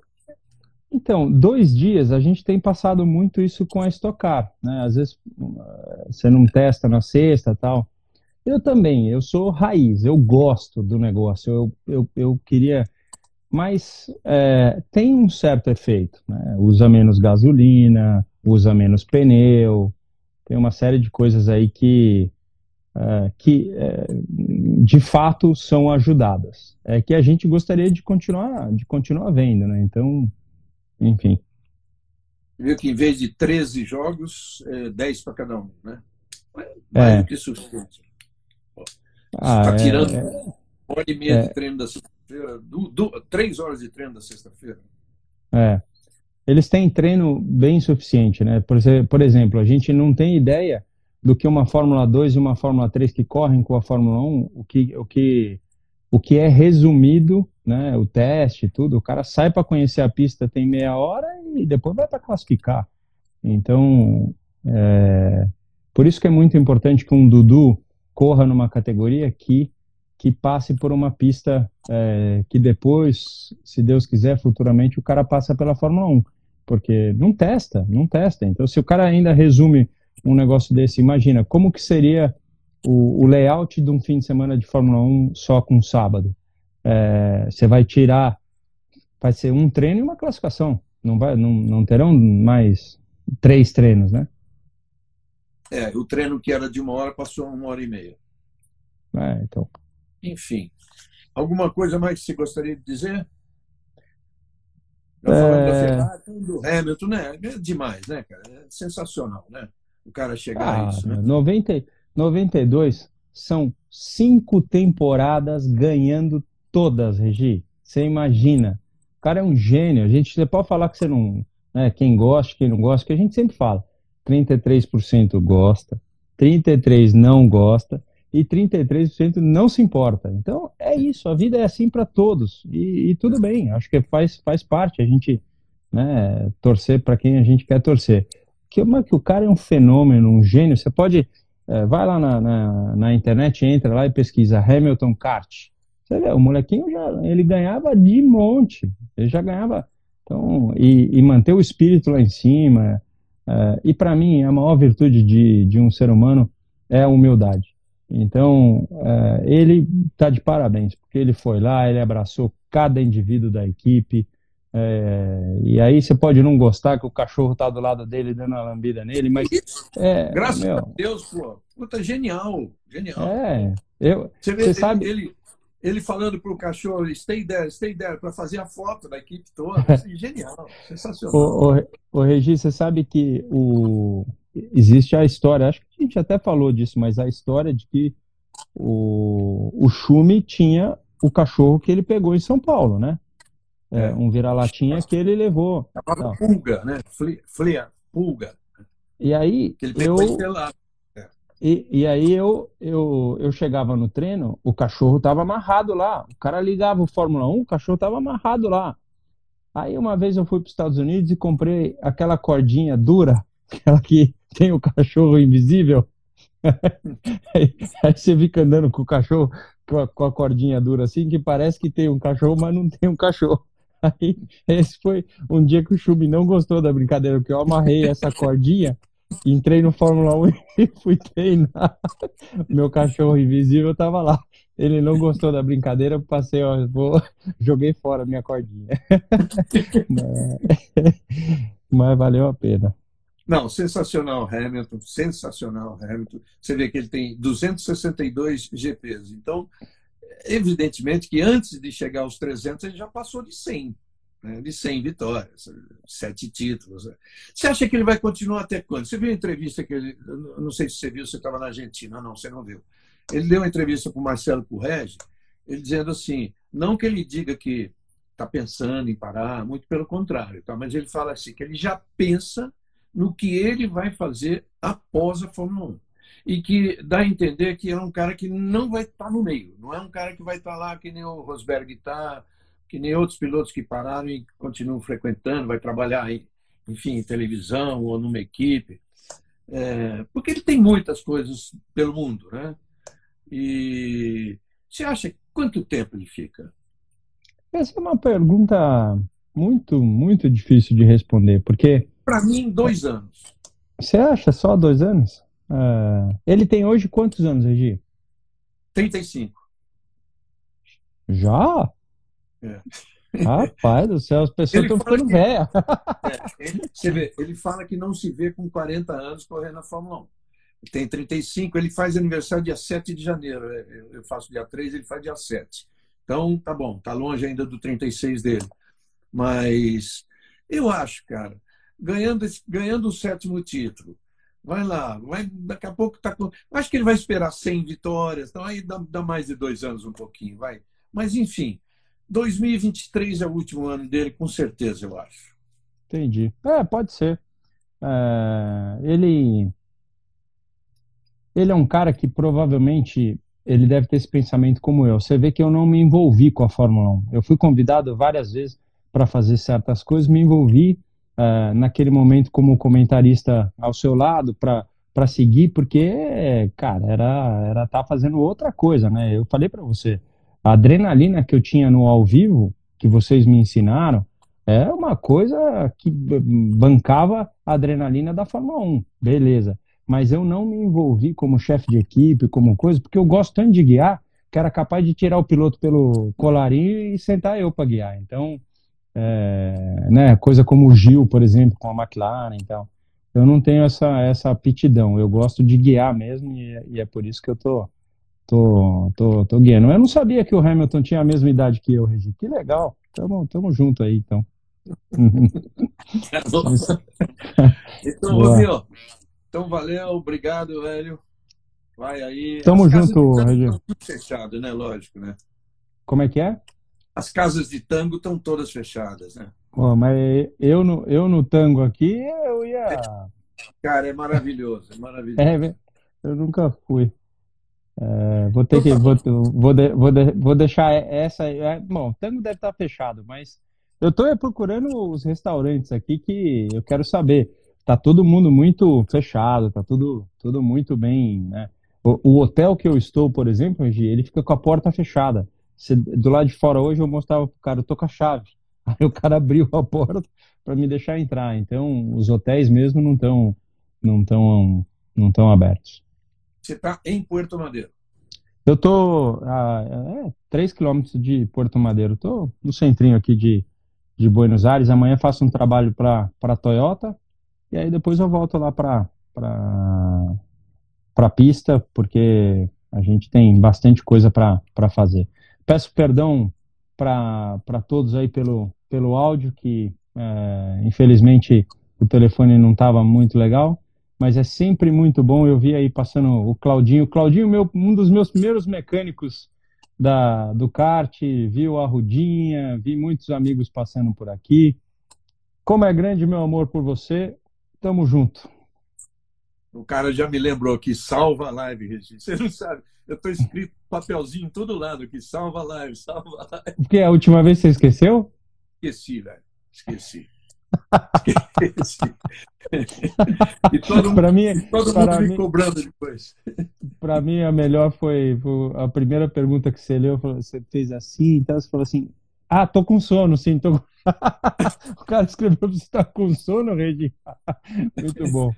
Speaker 2: então, dois dias a gente tem passado muito isso com a Estocar, né? Às vezes você não testa na sexta tal. Eu também, eu sou raiz, eu gosto do negócio. Eu, eu, eu queria mas é, tem um certo efeito. Né? Usa menos gasolina, usa menos pneu, tem uma série de coisas aí que, é, que é, de fato são ajudadas. É que a gente gostaria de continuar, de continuar vendo, né? Então, enfim.
Speaker 1: Viu que em vez de 13 jogos, é 10 para cada um, né? Mais é. do que suficiente. Ah, está tirando é, uma hora e meia é. de treino da sexta-feira, três horas de treino da sexta-feira.
Speaker 2: É. Eles têm treino bem suficiente, né? Por, por exemplo, a gente não tem ideia do que uma Fórmula 2 e uma Fórmula 3 que correm com a Fórmula 1, o que, o que, o que é resumido, né? O teste, tudo. O cara sai para conhecer a pista, tem meia hora e depois vai para classificar. Então, é, por isso que é muito importante que um Dudu corra numa categoria que que passe por uma pista é, que depois, se Deus quiser, futuramente o cara passa pela Fórmula 1. Porque não testa, não testa. Então, se o cara ainda resume um negócio desse, imagina como que seria o, o layout de um fim de semana de Fórmula 1 só com sábado. é, você vai tirar, vai ser um treino e uma classificação. Não, vai, não, não terão mais três treinos, né?
Speaker 1: É, o treino que era de uma hora passou a uma hora e meia.
Speaker 2: É, então.
Speaker 1: Enfim. Alguma coisa mais que você gostaria de dizer? Já falando é... da Ferrari, do Hamilton, né? É demais, né, cara? É sensacional, né? O cara chegar ah, a isso, né?
Speaker 2: 90, 92 são cinco temporadas ganhando todas, Regi. Você imagina. O cara é um gênio. A gente você pode falar que você não. Né, quem gosta, quem não gosta, que a gente sempre fala. 33% gosta, 33% não gosta e 33% não se importa. Então é isso, a vida é assim para todos e, e, tudo bem. Acho que faz, faz parte a gente né, torcer para quem a gente quer torcer. Que, que o cara é um fenômeno, um gênio. Você pode é, vai lá na, na, na, internet, entra lá e pesquisa Hamilton Kart. Você vê, o molequinho já ele ganhava de monte, ele já ganhava. Então, e, e manter o espírito lá em cima. É, e para mim, a maior virtude de, de um ser humano é a humildade. Então, é, ele está de parabéns, porque ele foi lá, ele abraçou cada indivíduo da equipe. É, e aí você pode não gostar que o cachorro está do lado dele dando uma lambida nele, mas.
Speaker 1: É, Graças meu, a Deus, pô. Puta, genial. Genial.
Speaker 2: É. Eu, você, vê, você sabe.
Speaker 1: Ele, ele falando para o cachorro, stay there, stay there, para fazer a foto da equipe toda. Assim, genial, sensacional. O, o,
Speaker 2: o Regi, você sabe que o, existe a história, acho que a gente até falou disso, mas a história de que o, o Schumi tinha o cachorro que ele pegou em São Paulo, né? É, é. um vira-latinha que ele levou.
Speaker 1: Chamava pulga, né? Flia, pulga.
Speaker 2: E aí, que ele pegou eu... E, e aí eu, eu, eu chegava no treino, o cachorro estava amarrado lá. O cara ligava o Fórmula 1, o cachorro estava amarrado lá. Aí uma vez eu fui para os Estados Unidos e comprei aquela cordinha dura, aquela que tem o cachorro invisível. aí, você fica andando com o cachorro com a, cordinha dura assim, que parece que tem um cachorro, mas não tem um cachorro. Aí esse foi um dia que o Chub não gostou da brincadeira, porque eu amarrei essa cordinha Entrei no Fórmula 1 e fui treinar. Meu cachorro invisível tava lá. Ele não gostou da brincadeira, passei, ó, vou, joguei fora a minha cordinha. Mas valeu a pena.
Speaker 1: Não, sensacional Hamilton, sensacional Hamilton. Você vê que ele tem 262 GPs. Então, evidentemente que antes de chegar aos 300, ele já passou de 100 né, de 100 vitórias, sete títulos. Você acha que ele vai continuar até quando? Você viu a entrevista que ele. Não sei se você viu, você estava na Argentina. Não, você não viu. Ele deu uma entrevista para o Marcelo Correge, ele dizendo assim: não que ele diga que está pensando em parar, muito pelo contrário, tá? mas ele fala assim: que ele já pensa no que ele vai fazer após a Fórmula 1 e que dá a entender que é um cara que não vai estar no meio, não é um cara que vai estar lá que nem o Rosberg está, que nem outros pilotos que pararam e continuam frequentando, vai trabalhar aí, enfim, em televisão ou numa equipe. É, porque ele tem muitas coisas pelo mundo, né? E você acha quanto tempo ele fica?
Speaker 2: Essa é uma pergunta muito, muito difícil de responder, porque...
Speaker 1: Para mim, dois anos.
Speaker 2: Você acha só dois anos? É... Ele tem hoje quantos anos, Regi?
Speaker 1: 35.
Speaker 2: Já? É. Rapaz do céu, as pessoas estão ficando velhas.
Speaker 1: É, ele, você vê, ele fala que não se vê com 40 anos correndo na Fórmula 1. Ele tem 35, ele faz aniversário dia 7 de janeiro. É, eu faço dia 3, ele faz dia 7. Então, tá bom, tá longe ainda do 36 dele. Mas eu acho, cara, ganhando, ganhando o sétimo título, vai lá, vai, daqui a pouco tá com. Acho que ele vai esperar 100 vitórias, então aí dá, dá mais de dois anos um pouquinho, vai. Mas, enfim, 2023 é o último ano dele, com certeza, eu acho.
Speaker 2: Entendi. É, pode ser. É, ele, ele é um cara que provavelmente ele deve ter esse pensamento como eu. Você vê que eu não me envolvi com a Fórmula 1. Eu fui convidado várias vezes para fazer certas coisas, me envolvi é, naquele momento como comentarista ao seu lado para seguir, porque, cara, era era tá fazendo outra coisa, né? Eu falei para você, a adrenalina que eu tinha no ao vivo, que vocês me ensinaram, é uma coisa que bancava a adrenalina da Fórmula 1, beleza. Mas eu não me envolvi como chefe de equipe, como coisa, porque eu gosto tanto de guiar que era capaz de tirar o piloto pelo colarinho e sentar eu para guiar. Então, é, né, coisa como o Gil, por exemplo, com a McLaren então eu não tenho essa, essa aptidão. Eu gosto de guiar mesmo e, e é por isso que eu tô, tô, tô, tô guiando. Eu não sabia que o Hamilton tinha a mesma idade que eu, Regi. Que legal. Tamo, tamo junto aí, então.
Speaker 1: então? Então, valeu, obrigado, velho. Vai aí.
Speaker 2: Tamo As junto, Regi.
Speaker 1: Fechado, né? Lógico, né?
Speaker 2: Como é que é?
Speaker 1: As casas de tango estão todas fechadas, né?
Speaker 2: Pô, mas eu no, eu no tango aqui, eu ia.
Speaker 1: Cara, é maravilhoso, é maravilhoso. É,
Speaker 2: eu nunca fui. É, vou ter que. Vou, vou, de, vou, de, vou deixar essa. É, bom, o tango deve estar fechado, mas eu estou procurando os restaurantes aqui que eu quero saber. Tá todo mundo muito fechado, tá tudo, tudo muito bem, né? O, o hotel que eu estou, por exemplo, ele fica com a porta fechada. Do lado de fora hoje eu mostrava pro cara, eu tô com a chave. Aí o cara abriu a porta para me deixar entrar. Então, os hotéis mesmo não estão não tão, não tão abertos.
Speaker 1: Você está em Porto Madeiro?
Speaker 2: Eu tô a é, 3 quilômetros de Porto Madeiro. Estou no centrinho aqui de, de Buenos Aires. Amanhã faço um trabalho para a Toyota e aí depois eu volto lá para para a pista, porque a gente tem bastante coisa para fazer. Peço perdão para todos aí pelo, pelo áudio, que é, infelizmente o telefone não estava muito legal, mas é sempre muito bom. Eu vi aí passando o Claudinho. Claudinho, meu, um dos meus primeiros mecânicos da, do kart, viu a Rudinha, vi muitos amigos passando por aqui. Como é grande meu amor por você, tamo junto.
Speaker 1: O cara já me lembrou aqui, salva a live, Regina. Você não sabe. Eu estou escrito papelzinho em todo lado aqui, salva live, salva live.
Speaker 2: Porque a última vez você esqueceu?
Speaker 1: Esqueci, velho. Esqueci. Esqueci. e todo mundo,
Speaker 2: pra mim,
Speaker 1: todo mundo me cobrando depois.
Speaker 2: Para mim, a melhor foi, a primeira pergunta que você leu, você fez assim, então você falou assim, ah, tô com sono, sim, tô... o cara escreveu, você tá com sono, Regi? Muito bom.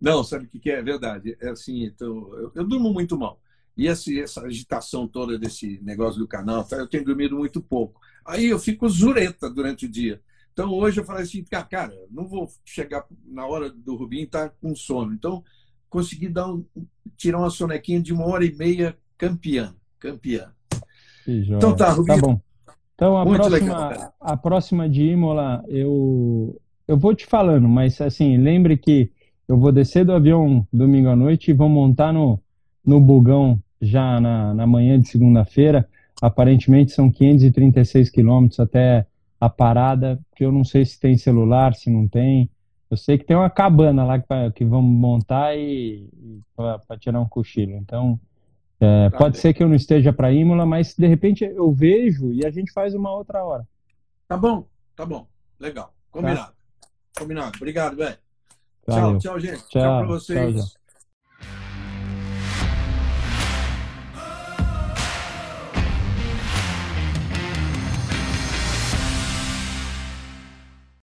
Speaker 1: Não, sabe o que, é verdade? É assim, então, eu, eu durmo muito mal. E essa, essa agitação toda desse negócio do canal, eu tenho dormido muito pouco. Aí eu fico zureta durante o dia. Então hoje eu falei assim, cara, não vou chegar na hora do Rubinho e estar tá com sono. Então consegui dar um, tirar uma sonequinha de uma hora e meia campeã. Campeã.
Speaker 2: Então tá, Rubinho. Tá bom. Então a próxima, legal, a próxima de Imola eu, eu vou te falando, mas assim, lembre que eu vou descer do avião domingo à noite e vou montar no, no bugão já na, na manhã de segunda-feira. Aparentemente são 536 quilômetros até a parada, que eu não sei se tem celular, se não tem. Eu sei que tem uma cabana lá que, que vamos montar e, e para tirar um cochilo. Então, é, tá pode bem. ser que eu não esteja para Imola, mas de repente eu vejo e a gente faz uma outra hora.
Speaker 1: Tá bom, tá bom. Legal. Combinado. Tá. Combinado. Obrigado, velho. Tchau, tchau, gente. Tchau, tchau para vocês. Tchau,